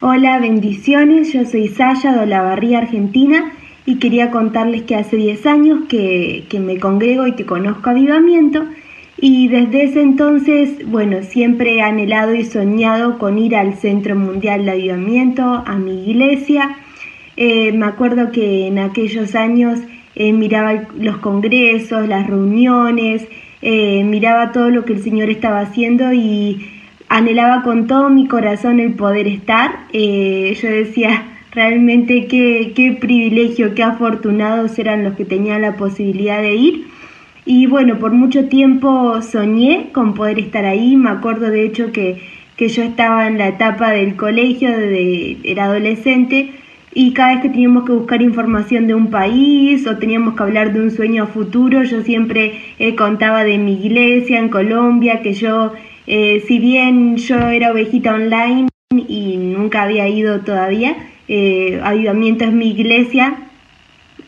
Hola, bendiciones. Yo soy Saya de Olavarría, Argentina, y quería contarles que hace 10 años que, que me congrego y que conozco Avivamiento. Y desde ese entonces, bueno, siempre he anhelado y soñado con ir al Centro Mundial de Avivamiento, a mi iglesia. Eh, me acuerdo que en aquellos años eh, miraba los congresos, las reuniones, eh, miraba todo lo que el Señor estaba haciendo y anhelaba con todo mi corazón el poder estar. Yo decía, realmente qué, qué privilegio, qué afortunados eran los que tenían la posibilidad de ir. Y bueno, por mucho tiempo soñé con poder estar ahí. Me acuerdo de hecho que, que yo estaba en la etapa del colegio, de, era adolescente, y cada vez que teníamos que buscar información de un país o teníamos que hablar de un sueño futuro, yo siempre eh, contaba de mi iglesia en Colombia, que yo, eh, si bien yo era ovejita online y nunca había ido todavía, eh, Avivamiento es mi iglesia,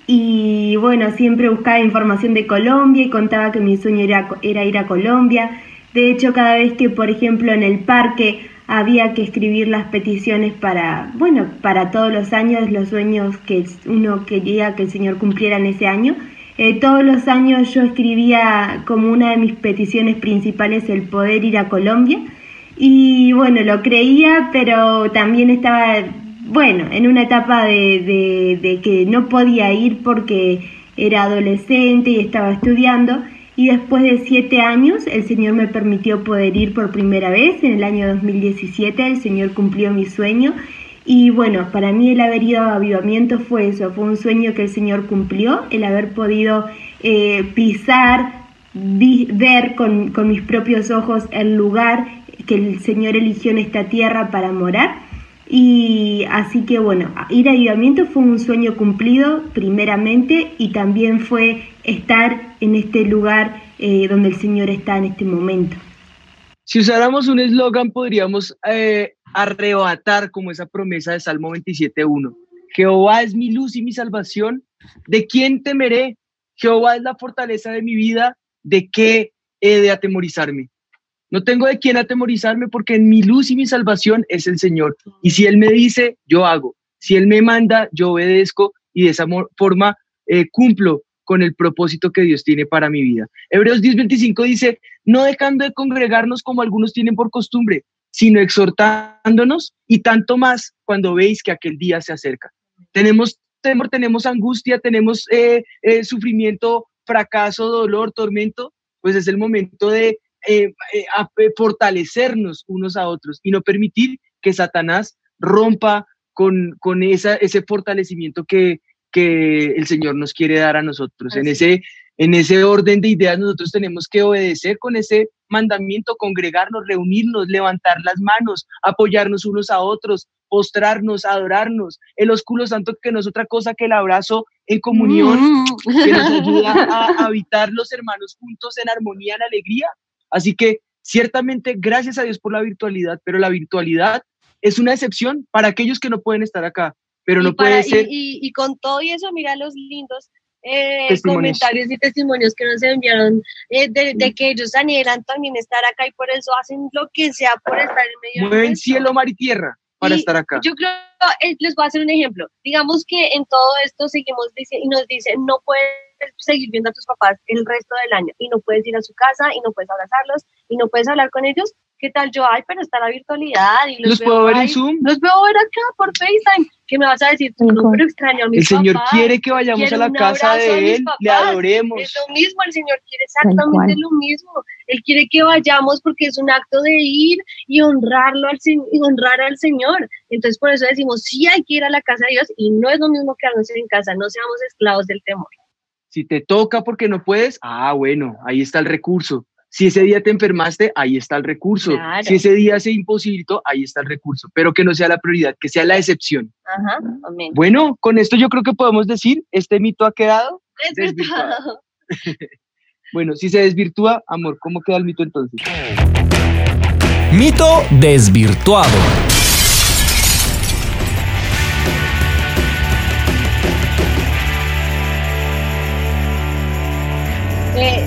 y bueno, siempre buscaba información de Colombia y contaba que mi sueño era, era ir a Colombia. De hecho, cada vez que, por ejemplo, en el parque había que escribir las peticiones para, bueno, para todos los años, los sueños que uno quería que el Señor cumpliera en ese año. Eh, todos los años yo escribía como una de mis peticiones principales el poder ir a Colombia. Y bueno, lo creía, pero también estaba, bueno, en una etapa de, de, que no podía ir porque era adolescente y estaba estudiando y después de siete años el Señor me permitió poder ir por primera vez. En el año 2017 el Señor cumplió mi sueño y bueno, para mí el haber ido a avivamiento fue eso, fue un sueño que el Señor cumplió, el haber podido eh, pisar, ver con, con mis propios ojos el lugar que el Señor eligió en esta tierra para morar. Y así que bueno, ir a avivamiento fue un sueño cumplido primeramente y también fue estar en este lugar eh, donde el Señor está en este momento. Si usáramos un eslogan, podríamos eh, arrebatar como esa promesa de Salmo 27.1. Jehová es mi luz y mi salvación. ¿De quién temeré? Jehová es la fortaleza de mi vida. ¿De qué he de atemorizarme? No tengo de quién atemorizarme porque en mi luz y mi salvación es el Señor. Y si Él me dice, yo hago. Si Él me manda, yo obedezco y de esa forma eh, cumplo con el propósito que Dios tiene para mi vida. Hebreos 10:25 dice, no dejando de congregarnos como algunos tienen por costumbre, sino exhortándonos y tanto más cuando veis que aquel día se acerca. Tenemos temor, tenemos angustia, tenemos eh, eh, sufrimiento, fracaso, dolor, tormento, pues es el momento de eh, eh, a- eh, fortalecernos unos a otros y no permitir que Satanás rompa con, con esa, ese fortalecimiento que, que el Señor nos quiere dar a nosotros. En ese, en ese orden de ideas nosotros tenemos que obedecer con ese mandamiento, congregarnos, reunirnos, levantar las manos, apoyarnos unos a otros, postrarnos, adorarnos. El oscuro santo que no es otra cosa que el abrazo en comunión, que nos ayuda a habitar los hermanos juntos en armonía, en alegría. Así que ciertamente gracias a Dios por la virtualidad, pero la virtualidad es una excepción para aquellos que no pueden estar acá, pero y no para- puede ser Y, y con todo y eso, mira los lindos eh, comentarios y testimonios que nos enviaron eh, de, de que ellos anhelan también estar acá y por eso hacen lo que sea por estar en medio de mueven cielo, mar y tierra para Y estar acá. Yo creo, eh, les voy a hacer un ejemplo. Digamos que en todo esto seguimos dice, y nos dicen, no puedes seguir viendo a tus papás el resto del año y no puedes ir a su casa y no puedes abrazarlos y no puedes hablar con ellos. ¿Qué tal yo? Ay, pero está la virtualidad y los, ¿Los veo puedo ver en Zoom? Los puedo ver acá por FaceTime. ¿Qué me vas a decir? Tú, no, pero extraño a mis El Señor papás, quiere que vayamos a la casa de Él, le adoremos. Es lo mismo, el Señor quiere exactamente lo mismo. Él quiere que vayamos porque es un acto de ir y honrarlo al y honrar al Señor. Entonces por eso decimos, sí hay que ir a la casa de Dios y no es lo mismo quedarnos en casa, no seamos esclavos del temor. Si te toca porque no puedes, ah, bueno, ahí está el recurso. Si ese día te enfermaste, ahí está el recurso. Claro. Si ese día se imposibilitó, ahí está el recurso. Pero que no sea la prioridad, que sea la excepción. Ajá, amén. Bueno, con esto yo creo que podemos decir, este mito ha quedado. Desvirtuado. Bueno, si se desvirtúa, amor, ¿cómo queda el mito entonces? Mito desvirtuado.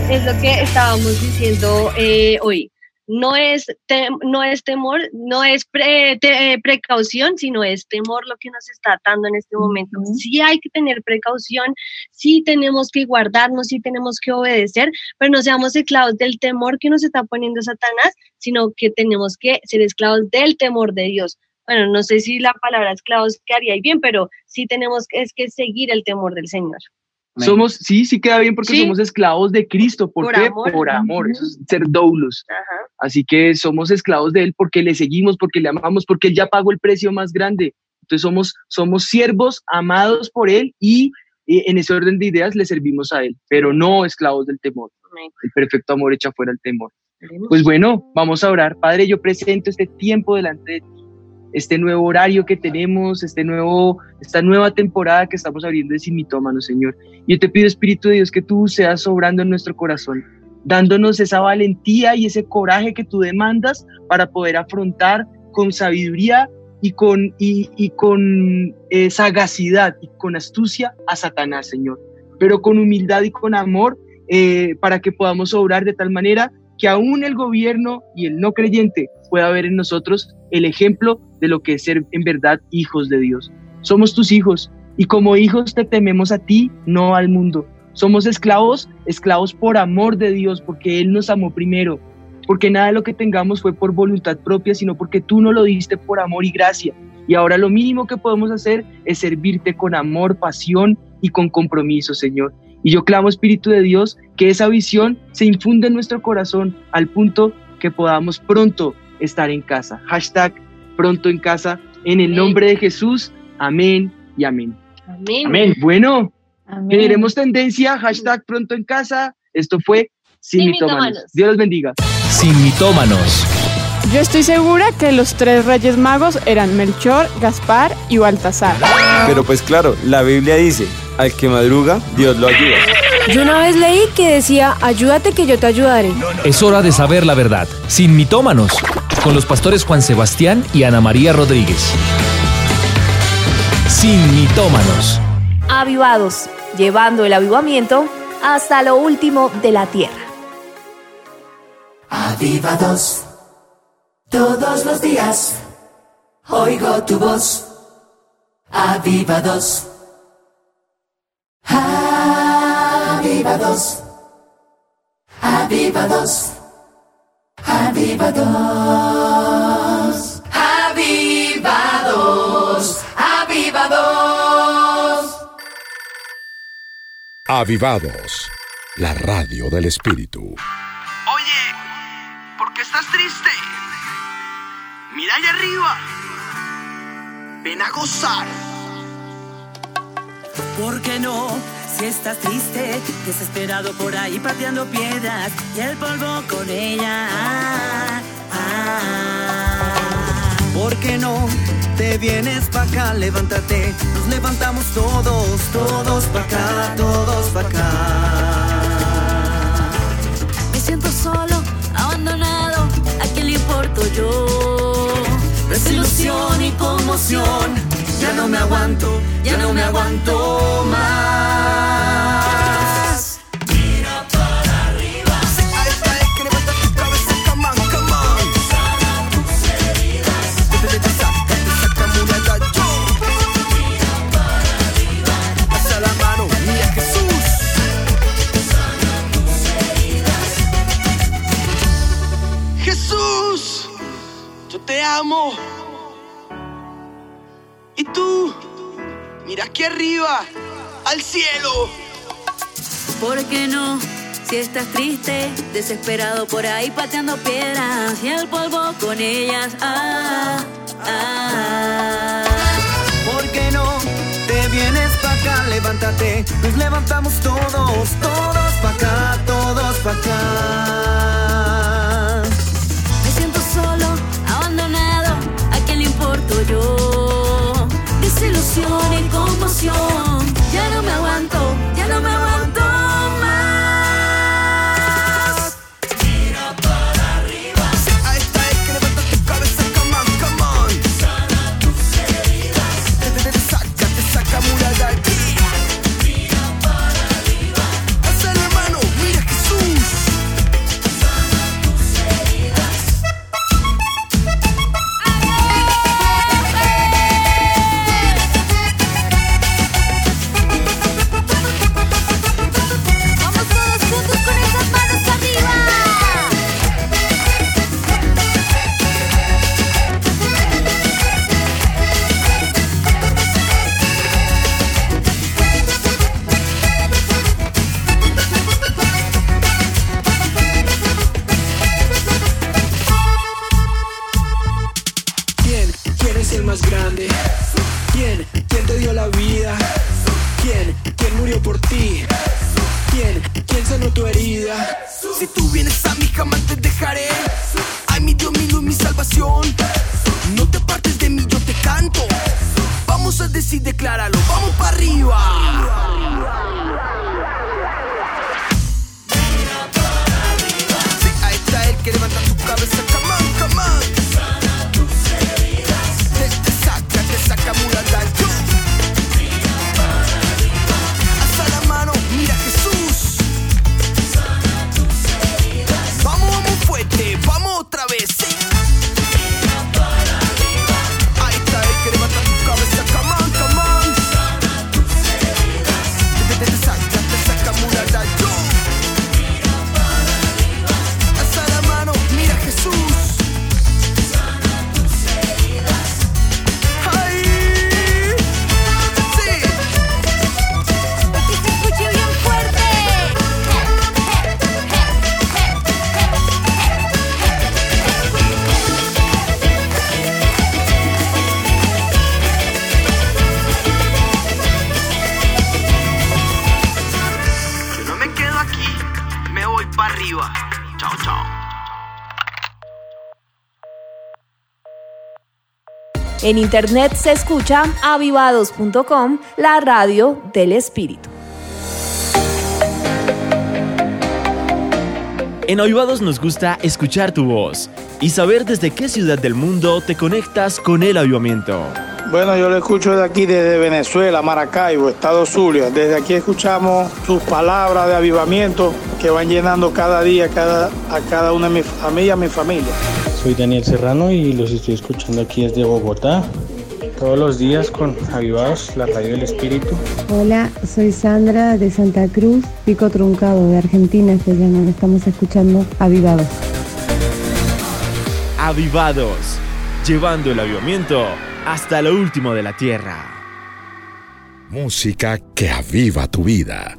Es lo que estábamos diciendo eh, hoy. No es, tem- no es temor, no es pre- te- precaución, sino es temor lo que nos está atando en este momento. Sí hay que tener precaución, sí tenemos que guardarnos, sí tenemos que obedecer, pero no seamos esclavos del temor que nos está poniendo Satanás, sino que tenemos que ser esclavos del temor de Dios. Bueno, no sé si la palabra esclavos quedaría ahí bien, pero sí tenemos que, es que seguir el temor del Señor. Somos, sí, sí queda bien porque Sí. somos esclavos de Cristo. ¿Por, Por qué? amor. Por amor. Eso es ser doulos. Así que somos esclavos de Él porque le seguimos, porque le amamos, porque Él ya pagó el precio más grande. Entonces somos, somos siervos amados por Él y eh, en ese orden de ideas le servimos a Él, pero no esclavos del temor. El perfecto amor echa fuera el temor. Pues bueno, vamos a orar. Padre, yo presento este tiempo delante de ti, este nuevo horario que tenemos, este nuevo, esta nueva temporada que estamos abriendo de Sin Mitómanos, Señor. Yo te pido, Espíritu de Dios, que tú seas obrando en nuestro corazón, dándonos esa valentía y ese coraje que tú demandas para poder afrontar con sabiduría y con, y, y con eh, sagacidad y con astucia a Satanás, Señor, pero con humildad y con amor eh, para que podamos obrar de tal manera que aún el gobierno y el no creyente pueda ver en nosotros el ejemplo de lo que es ser en verdad hijos de Dios. Somos tus hijos y como hijos te tememos a ti, no al mundo. Somos esclavos, esclavos por amor de Dios, porque Él nos amó primero, porque nada de lo que tengamos fue por voluntad propia, sino porque tú nos lo diste por amor y gracia. Y ahora lo mínimo que podemos hacer es servirte con amor, pasión y con compromiso, Señor. Y yo clamo, Espíritu de Dios, que esa visión se infunda en nuestro corazón al punto que podamos pronto estar en casa. Hashtag pronto en casa. En el nombre de Jesús. Amén y amén. Amén. Amén. Bueno, generemos tendencia. Hashtag pronto en casa. Esto fue Sin, Sin mitómanos. mitómanos. Dios los bendiga. Sin mitómanos. Yo estoy segura que los tres reyes magos eran Melchor, Gaspar y Baltasar. Pero pues claro, la Biblia dice, al que madruga, Dios lo ayuda. Yo una vez leí que decía, ayúdate que yo te ayudaré. Es hora de saber la verdad. Sin mitómanos. Con los pastores Juan Sebastián y Ana María Rodríguez. Sin mitómanos. Avivados, llevando el avivamiento hasta lo último de la tierra. Avivados, todos los días oigo tu voz. Avivados, avivados, avivados, avivados, avivados, avivados. Avivados, la radio del Espíritu. Oye, ¿por qué estás triste? Mira allá arriba. Ven a gozar. ¿Por qué no? Si estás triste, desesperado por ahí pateando piedras y el polvo con ella. Ah, ah. ¿Por qué no? Te vienes pa' acá, levántate. Nos levantamos todos, todos pa' acá, todos pa' acá. Me siento solo, abandonado. ¿A quién le importo yo? Desilusión y conmoción. Ya no me aguanto, ya no me aguanto más. Mira aquí arriba, al cielo. ¿Por qué no? Si estás triste, desesperado por ahí pateando piedras y el polvo con ellas. Ah, ah. ¿Por qué no? Te vienes pa' acá, levántate. Nos levantamos todos, todos pa' acá, todos pa' acá. Me siento solo, abandonado. ¿A quién le importo yo? Desilusión y conmoción. Ya no me aguanto, ya no me aguanto En internet se escucha avivados.com, la radio del espíritu. En Avivados nos gusta escuchar tu voz y saber desde qué ciudad del mundo te conectas con el avivamiento. Bueno, yo lo escucho de aquí, desde Venezuela, Maracaibo, Estado Zulia. Desde aquí escuchamos sus palabras de avivamiento que van llenando cada día cada, a cada una de mis a mí y a mi familia. Soy Daniel Serrano y los estoy escuchando aquí desde Bogotá. Todos los días con Avivados, la radio del espíritu. Hola, soy Sandra de Santa Cruz, Pico Truncado de Argentina se llama. Estamos escuchando Avivados. Avivados, llevando el avivamiento hasta lo último de la tierra. Música que aviva tu vida.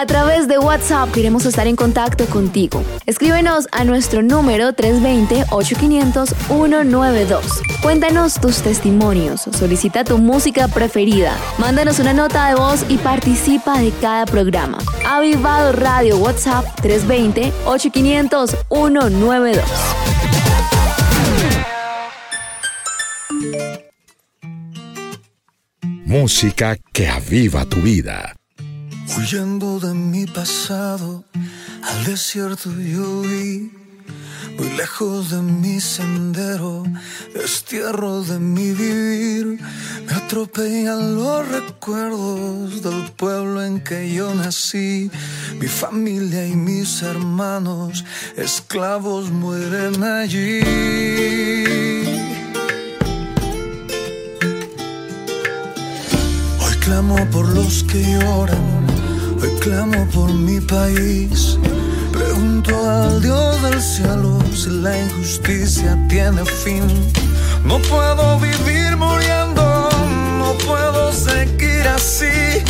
A través de WhatsApp queremos estar en contacto contigo. Escríbenos a nuestro número 320-8500-192. Cuéntanos tus testimonios, solicita tu música preferida, mándanos una nota de voz y participa de cada programa. Avivado Radio WhatsApp 320-8500-192. Música que aviva tu vida. Huyendo de mi pasado, al desierto yo vi, muy lejos de mi sendero, destierro de mi vivir. Me atropellan los recuerdos del pueblo en que yo nací. Mi familia y mis hermanos, esclavos, mueren allí. Hoy clamo por los que lloran, hoy clamo por mi país. Pregunto al Dios del cielo si la injusticia tiene fin. No puedo vivir muriendo, no puedo seguir así.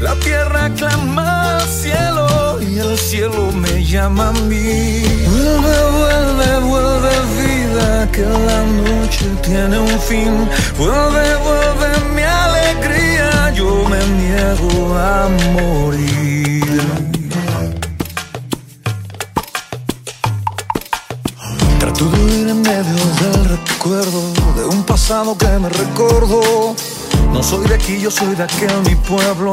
La tierra clama al cielo y el cielo me llama a mí. Vuelve, vuelve, vuelve vida, que la noche tiene un fin. Vuelve, vuelve mi alegría, yo me niego a morir. De huir en medio del recuerdo de un pasado que me recordó. No soy de aquí, yo soy de aquel mi pueblo.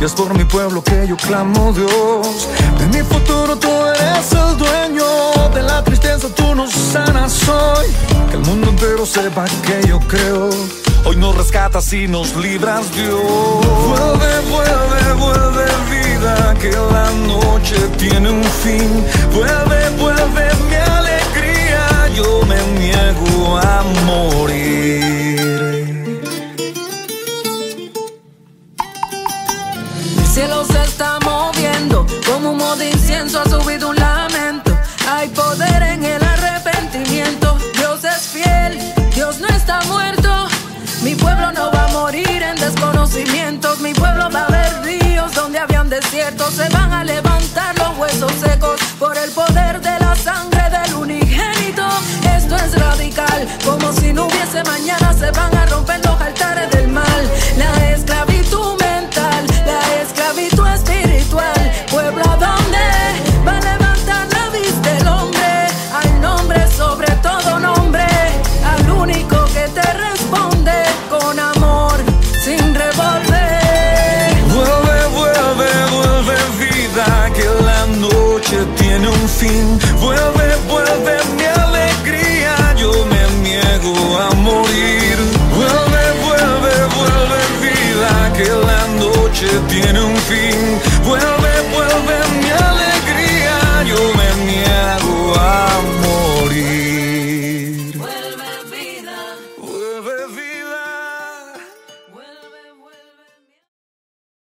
Y es por mi pueblo que yo clamo Dios. De mi futuro tú eres el dueño. De la tristeza tú nos sanas hoy. Que el mundo entero sepa que yo creo. Hoy nos rescatas y nos libras Dios. Vuelve, vuelve, vuelve vida. Que la noche tiene un fin. Vuelve, vuelve mi. Yo me niego a morir. El cielo se está moviendo, como humo de incienso ha subido un lamento. Hay poder en el arrepentimiento. Dios es fiel, Dios no está muerto. Mi pueblo no va a morir en desconocimientos. Mi pueblo va a habían desiertos. Se van a levantar los huesos secos por el poder de la sangre del unigénito. Esto es radical, como si no hubiese mañana. Se van a romper los altares del mal. La esclavitud vida, que la noche tiene un fin. Vuelve, vuelve mi